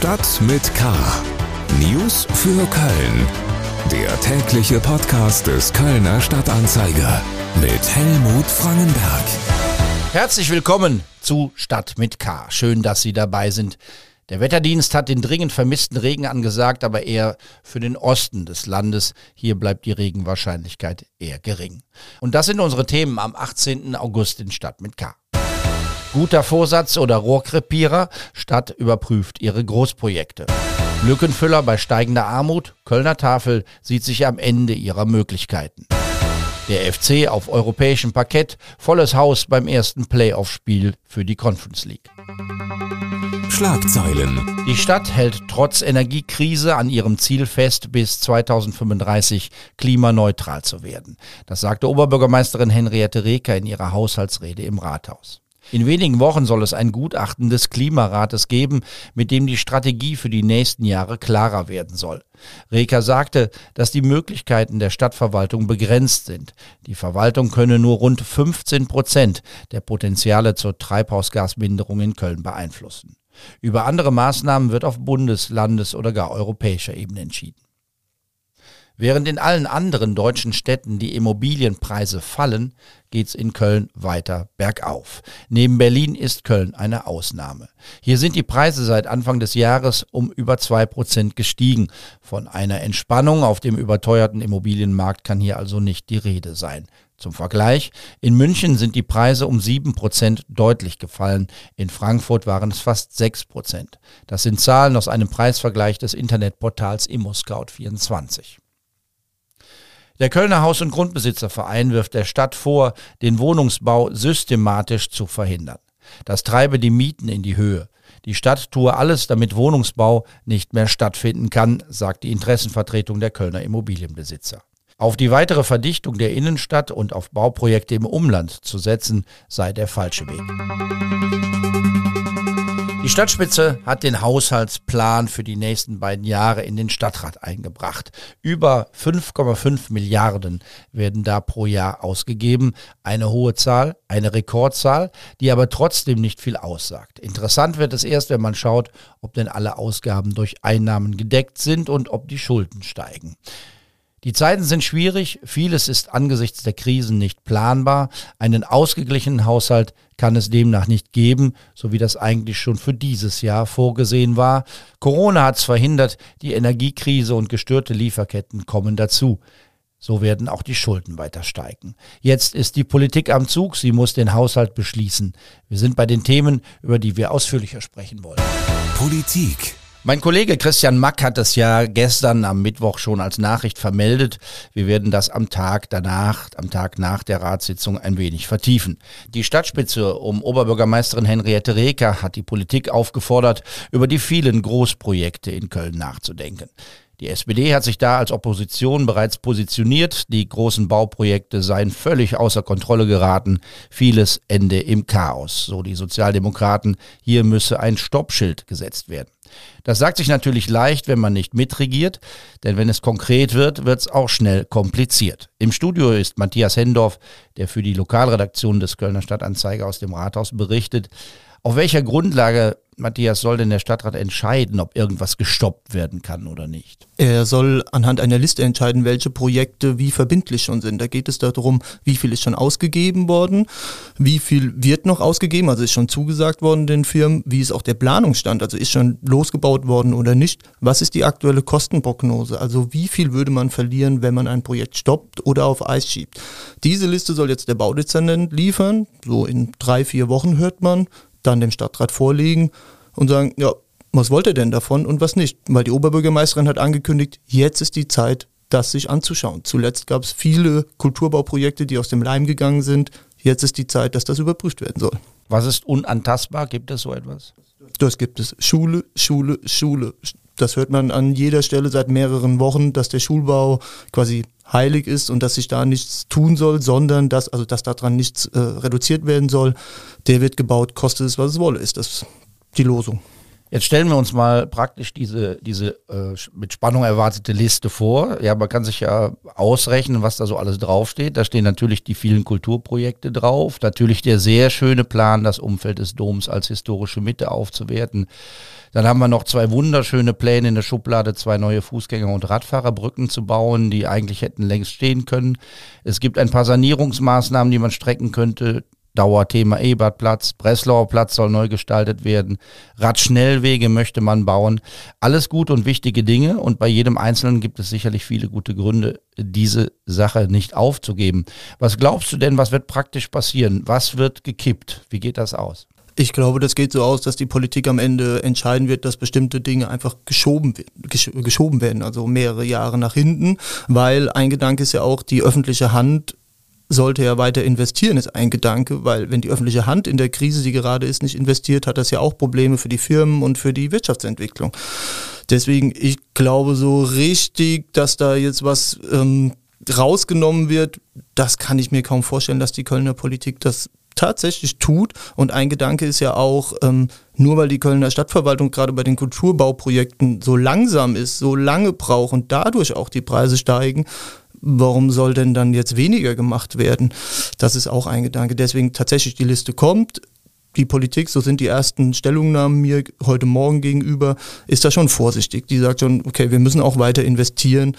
Stadt mit K. News für Köln. Der tägliche Podcast des Kölner Stadtanzeiger mit Helmut Frangenberg. Herzlich willkommen zu Stadt mit K. Schön, dass Sie dabei sind. Der Wetterdienst hat den dringend vermissten Regen angesagt, aber eher für den Osten des Landes. Hier bleibt die Regenwahrscheinlichkeit eher gering. Und das sind unsere Themen am 18. August in Stadt mit K. Guter Vorsatz oder Rohrkrepierer, Stadt überprüft ihre Großprojekte. Lückenfüller bei steigender Armut, Kölner Tafel sieht sich am Ende ihrer Möglichkeiten. Der FC auf europäischem Parkett, volles Haus beim ersten Playoff-Spiel für die Conference League. Schlagzeilen. Die Stadt hält trotz Energiekrise an ihrem Ziel fest, bis 2035 klimaneutral zu werden. Das sagte Oberbürgermeisterin Henriette Reker in ihrer Haushaltsrede im Rathaus. In wenigen Wochen soll es ein Gutachten des Klimarates geben, mit dem die Strategie für die nächsten Jahre klarer werden soll. Reker sagte, dass die Möglichkeiten der Stadtverwaltung begrenzt sind. Die Verwaltung könne nur rund 15 Prozent der Potenziale zur Treibhausgasminderung in Köln beeinflussen. Über andere Maßnahmen wird auf Bundes-, Landes- oder gar europäischer Ebene entschieden. Während in allen anderen deutschen Städten die Immobilienpreise fallen, geht's in Köln weiter bergauf. Neben Berlin ist Köln eine Ausnahme. Hier sind die Preise seit Anfang des Jahres um über zwei Prozent gestiegen. Von einer Entspannung auf dem überteuerten Immobilienmarkt kann hier also nicht die Rede sein. Zum Vergleich, in München sind die Preise um sieben Prozent deutlich gefallen, in Frankfurt waren es fast sechs Prozent. Das sind Zahlen aus einem Preisvergleich des Internetportals ImmoScout24. Der Kölner Haus- und Grundbesitzerverein wirft der Stadt vor, den Wohnungsbau systematisch zu verhindern. Das treibe die Mieten in die Höhe. Die Stadt tue alles, damit Wohnungsbau nicht mehr stattfinden kann, sagt die Interessenvertretung der Kölner Immobilienbesitzer. Auf die weitere Verdichtung der Innenstadt und auf Bauprojekte im Umland zu setzen, sei der falsche Weg. Die Stadtspitze hat den Haushaltsplan für die nächsten beiden Jahre in den Stadtrat eingebracht. Über 5,5 Milliarden werden da pro Jahr ausgegeben. Eine hohe Zahl, eine Rekordzahl, die aber trotzdem nicht viel aussagt. Interessant wird es erst, wenn man schaut, ob denn alle Ausgaben durch Einnahmen gedeckt sind und ob die Schulden steigen. Die Zeiten sind schwierig, vieles ist angesichts der Krisen nicht planbar, einen ausgeglichenen Haushalt kann es demnach nicht geben, so wie das eigentlich schon für dieses Jahr vorgesehen war. Corona hat es verhindert, die Energiekrise und gestörte Lieferketten kommen dazu. So werden auch die Schulden weiter steigen. Jetzt ist die Politik am Zug, sie muss den Haushalt beschließen. Wir sind bei den Themen, über die wir ausführlicher sprechen wollen. Politik. Mein Kollege Christian Mack hat es ja gestern am Mittwoch schon als Nachricht vermeldet. Wir werden das am Tag danach, am Tag nach der Ratssitzung ein wenig vertiefen. Die Stadtspitze um Oberbürgermeisterin Henriette Reker hat die Politik aufgefordert, über die vielen Großprojekte in Köln nachzudenken. Die SPD hat sich da als Opposition bereits positioniert. Die großen Bauprojekte seien völlig außer Kontrolle geraten. Vieles ende im Chaos. So die Sozialdemokraten. Hier müsse ein Stoppschild gesetzt werden. Das sagt sich natürlich leicht, wenn man nicht mitregiert, denn wenn es konkret wird, wird es auch schnell kompliziert. Im Studio ist Matthias Hendorf, der für die Lokalredaktion des Kölner Stadtanzeiger aus dem Rathaus berichtet. Auf welcher Grundlage Matthias, soll denn der Stadtrat entscheiden, ob irgendwas gestoppt werden kann oder nicht? Er soll anhand einer Liste entscheiden, welche Projekte wie verbindlich schon sind. Da geht es darum, wie viel ist schon ausgegeben worden, wie viel wird noch ausgegeben, also ist schon zugesagt worden den Firmen, wie ist auch der Planungsstand, also ist schon losgebaut worden oder nicht, was ist die aktuelle Kostenprognose, also wie viel würde man verlieren, wenn man ein Projekt stoppt oder auf Eis schiebt. Diese Liste soll jetzt der Baudezernent liefern, so in drei, vier Wochen hört man, dann dem Stadtrat vorlegen und sagen, ja, was wollt ihr denn davon und was nicht? Weil die Oberbürgermeisterin hat angekündigt, jetzt ist die Zeit, das sich anzuschauen. Zuletzt gab es viele Kulturbauprojekte, die aus dem Leim gegangen sind. Jetzt ist die Zeit, dass das überprüft werden soll. Was ist unantastbar? Gibt es so etwas? Das gibt es. Schule, Schule, Schule. Das hört man an jeder Stelle seit mehreren Wochen, dass der Schulbau quasi heilig ist und dass sich da nichts tun soll, sondern dass, also dass daran nichts äh, reduziert werden soll. Der wird gebaut, kostet es, was es wolle, ist das die Losung. Jetzt stellen wir uns mal praktisch diese, diese äh, mit Spannung erwartete Liste vor. Ja, man kann sich ja ausrechnen, was da so alles draufsteht. Da stehen natürlich die vielen Kulturprojekte drauf, natürlich der sehr schöne Plan, das Umfeld des Doms als historische Mitte aufzuwerten. Dann haben wir noch zwei wunderschöne Pläne in der Schublade, zwei neue Fußgänger- und Radfahrerbrücken zu bauen, die eigentlich hätten längst stehen können. Es gibt ein paar Sanierungsmaßnahmen, die man strecken könnte. Dauerthema Ebertplatz, Breslauer Platz soll neu gestaltet werden, Radschnellwege möchte man bauen. Alles gut und wichtige Dinge und bei jedem Einzelnen gibt es sicherlich viele gute Gründe, diese Sache nicht aufzugeben. Was glaubst du denn, was wird praktisch passieren? Was wird gekippt? Wie geht das aus? Ich glaube, das geht so aus, dass die Politik am Ende entscheiden wird, dass bestimmte Dinge einfach geschoben, geschoben werden, also mehrere Jahre nach hinten, weil ein Gedanke ist ja auch, die öffentliche Hand sollte ja weiter investieren, ist ein Gedanke, weil wenn die öffentliche Hand in der Krise, die gerade ist, nicht investiert, hat das ja auch Probleme für die Firmen und für die Wirtschaftsentwicklung. Deswegen, ich glaube so richtig, dass da jetzt was ähm, rausgenommen wird, das kann ich mir kaum vorstellen, dass die Kölner Politik das tatsächlich tut. Und ein Gedanke ist ja auch, ähm, nur weil die Kölner Stadtverwaltung gerade bei den Kulturbauprojekten so langsam ist, so lange braucht und dadurch auch die Preise steigen, warum soll denn dann jetzt weniger gemacht werden? Das ist auch ein Gedanke. Deswegen tatsächlich die Liste kommt. Die Politik, so sind die ersten Stellungnahmen mir heute Morgen gegenüber, ist da schon vorsichtig. Die sagt schon, okay, wir müssen auch weiter investieren.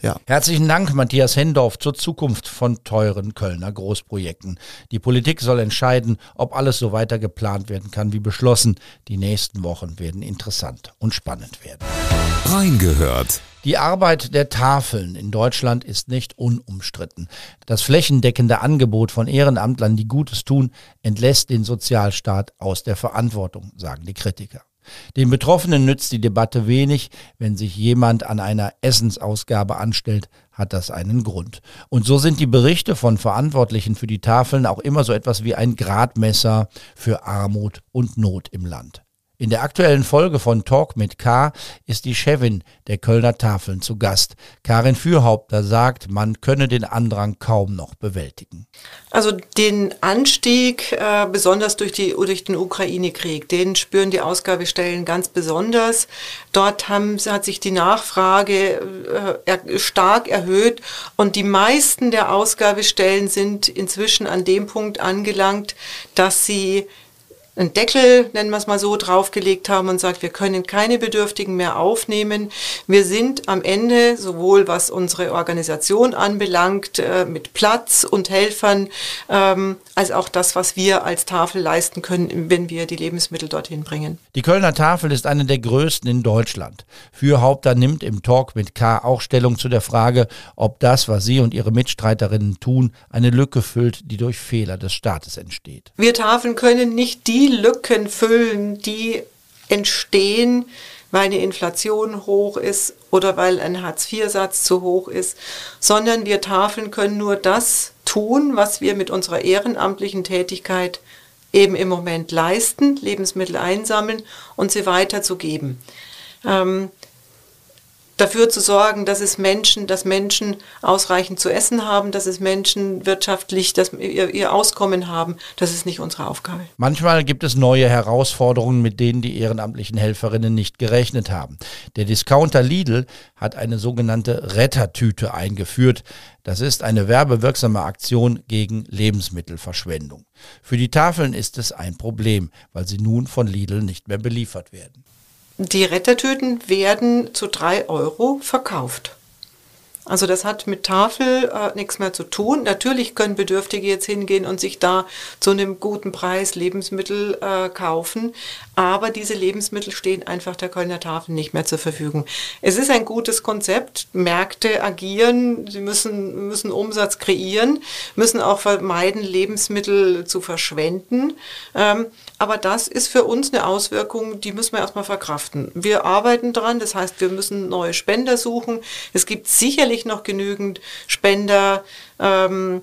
Ja. Herzlichen Dank, Matthias Hendorf, zur Zukunft von teuren Kölner Großprojekten. Die Politik soll entscheiden, ob alles so weiter geplant werden kann wie beschlossen. Die nächsten Wochen werden interessant und spannend werden. Reingehört. Die Arbeit der Tafeln in Deutschland ist nicht unumstritten. Das flächendeckende Angebot von Ehrenamtlern, die Gutes tun, entlässt den Sozialstaat aus der Verantwortung, sagen die Kritiker. Den Betroffenen nützt die Debatte wenig. Wenn sich jemand an einer Essensausgabe anstellt, hat das einen Grund. Und so sind die Berichte von Verantwortlichen für die Tafeln auch immer so etwas wie ein Gradmesser für Armut und Not im Land. In der aktuellen Folge von Talk mit K ist die Chefin der Kölner Tafeln zu Gast. Karin Fürhaupter sagt, man könne den Andrang kaum noch bewältigen. Also den Anstieg, äh, besonders durch, die, durch den Ukraine-Krieg, den spüren die Ausgabestellen ganz besonders. Dort haben, hat sich die Nachfrage äh, stark erhöht und die meisten der Ausgabestellen sind inzwischen an dem Punkt angelangt, dass sie einen Deckel, nennen wir es mal so, draufgelegt haben und sagt, wir können keine Bedürftigen mehr aufnehmen. Wir sind am Ende, sowohl was unsere Organisation anbelangt, äh, mit Platz und Helfern, ähm, als auch das, was wir als Tafel leisten können, wenn wir die Lebensmittel dorthin bringen. Die Kölner Tafel ist eine der größten in Deutschland. Für Haupter nimmt im Talk mit K auch Stellung zu der Frage, ob das, was sie und ihre Mitstreiterinnen tun, eine Lücke füllt, die durch Fehler des Staates entsteht. Wir Tafeln können nicht die Lücken füllen, die entstehen, weil eine Inflation hoch ist oder weil ein Hartz-IV-Satz zu hoch ist, sondern wir Tafeln können nur das tun, was wir mit unserer ehrenamtlichen Tätigkeit eben im Moment leisten, Lebensmittel einsammeln und sie weiterzugeben. Ähm, dafür zu sorgen, dass es Menschen, dass Menschen ausreichend zu essen haben, dass es Menschen wirtschaftlich dass ihr, ihr Auskommen haben, das ist nicht unsere Aufgabe. Manchmal gibt es neue Herausforderungen, mit denen die ehrenamtlichen Helferinnen nicht gerechnet haben. Der Discounter Lidl hat eine sogenannte Rettertüte eingeführt. Das ist eine werbewirksame Aktion gegen Lebensmittelverschwendung. Für die Tafeln ist es ein Problem, weil sie nun von Lidl nicht mehr beliefert werden. Die Rettertüten werden zu drei Euro verkauft. Also das hat mit Tafel äh, nichts mehr zu tun. Natürlich können Bedürftige jetzt hingehen und sich da zu einem guten Preis Lebensmittel äh, kaufen, aber diese Lebensmittel stehen einfach der Kölner Tafel nicht mehr zur Verfügung. Es ist ein gutes Konzept. Märkte agieren, sie müssen, müssen Umsatz kreieren, müssen auch vermeiden, Lebensmittel zu verschwenden. Ähm, aber das ist für uns eine Auswirkung, die müssen wir erstmal verkraften. Wir arbeiten dran, das heißt, wir müssen neue Spender suchen. Es gibt sicherlich noch genügend Spender. Ähm,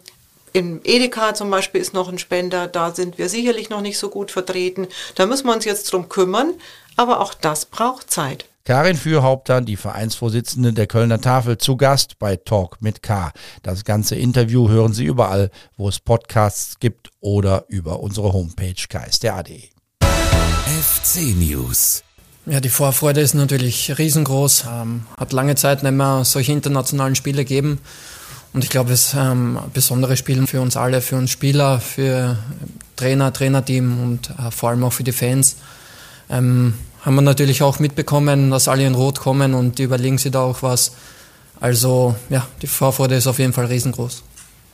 in Edeka zum Beispiel ist noch ein Spender, da sind wir sicherlich noch nicht so gut vertreten. Da müssen wir uns jetzt drum kümmern, aber auch das braucht Zeit. Karin Fürhaupter, die Vereinsvorsitzende der Kölner Tafel, zu Gast bei Talk mit K. Das ganze Interview hören Sie überall, wo es Podcasts gibt oder über unsere Homepage ksda.de. FC News Ja, die Vorfreude ist natürlich riesengroß. Ähm, hat lange Zeit nicht mehr solche internationalen Spiele gegeben. Und ich glaube, es ist ähm, ein besonderes Spiel für uns alle, für uns Spieler, für Trainer, Trainerteam und äh, vor allem auch für die Fans. Ähm, haben wir natürlich auch mitbekommen, dass alle in Rot kommen und die überlegen sich da auch was. Also ja, die Vorfreude ist auf jeden Fall riesengroß.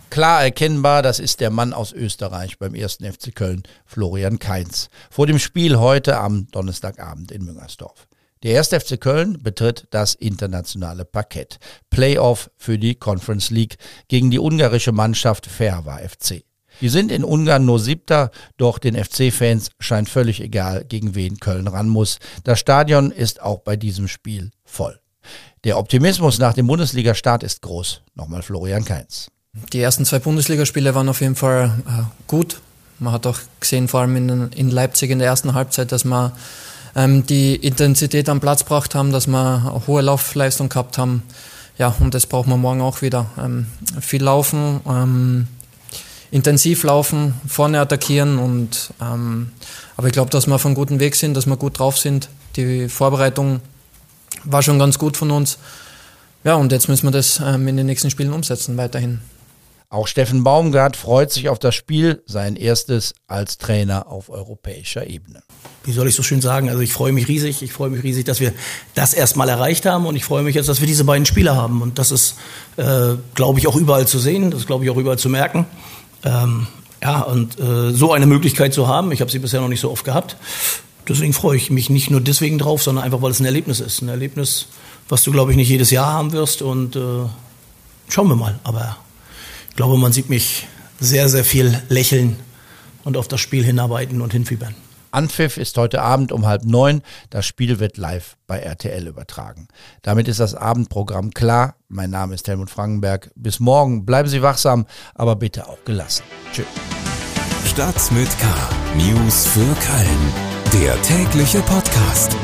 Klar erkennbar, das ist der Mann aus Österreich beim ersten FC Köln, Florian Kainz. Vor dem Spiel heute am Donnerstagabend in Müngersdorf. Der erste FC Köln betritt das internationale Parkett. Playoff für die Conference League gegen die ungarische Mannschaft Ferva FC. Die sind in Ungarn nur siebter, doch den FC-Fans scheint völlig egal, gegen wen Köln ran muss. Das Stadion ist auch bei diesem Spiel voll. Der Optimismus nach dem Bundesliga-Start ist groß. Nochmal Florian Kainz. Die ersten zwei Bundesligaspiele waren auf jeden Fall äh, gut. Man hat auch gesehen, vor allem in, in Leipzig in der ersten Halbzeit, dass wir ähm, die Intensität am Platz gebracht haben, dass wir eine hohe Laufleistung gehabt haben. Ja, und das brauchen wir morgen auch wieder. Ähm, viel laufen, ähm, intensiv laufen, vorne attackieren und ähm, aber ich glaube, dass wir auf einem guten Weg sind, dass wir gut drauf sind. Die Vorbereitung war schon ganz gut von uns. Ja, und jetzt müssen wir das ähm, in den nächsten Spielen umsetzen, weiterhin. Auch Steffen Baumgart freut sich auf das Spiel, sein erstes als Trainer auf europäischer Ebene. Wie soll ich so schön sagen? Also ich freue mich riesig. Ich freue mich riesig, dass wir das erstmal erreicht haben und ich freue mich jetzt, dass wir diese beiden Spieler haben. Und das ist, äh, glaube ich, auch überall zu sehen. Das ist, glaube ich, auch überall zu merken. Ähm, ja, und äh, so eine Möglichkeit zu haben, ich habe sie bisher noch nicht so oft gehabt. Deswegen freue ich mich nicht nur deswegen drauf, sondern einfach, weil es ein Erlebnis ist. Ein Erlebnis, was du, glaube ich, nicht jedes Jahr haben wirst. Und äh, schauen wir mal. Aber glaube, man sieht mich sehr, sehr viel lächeln und auf das Spiel hinarbeiten und hinfiebern. Anpfiff ist heute Abend um halb neun. Das Spiel wird live bei RTL übertragen. Damit ist das Abendprogramm klar. Mein Name ist Helmut Frankenberg. Bis morgen. Bleiben Sie wachsam, aber bitte auch gelassen. Tschüss. Stadt mit K. News für Köln. Der tägliche Podcast.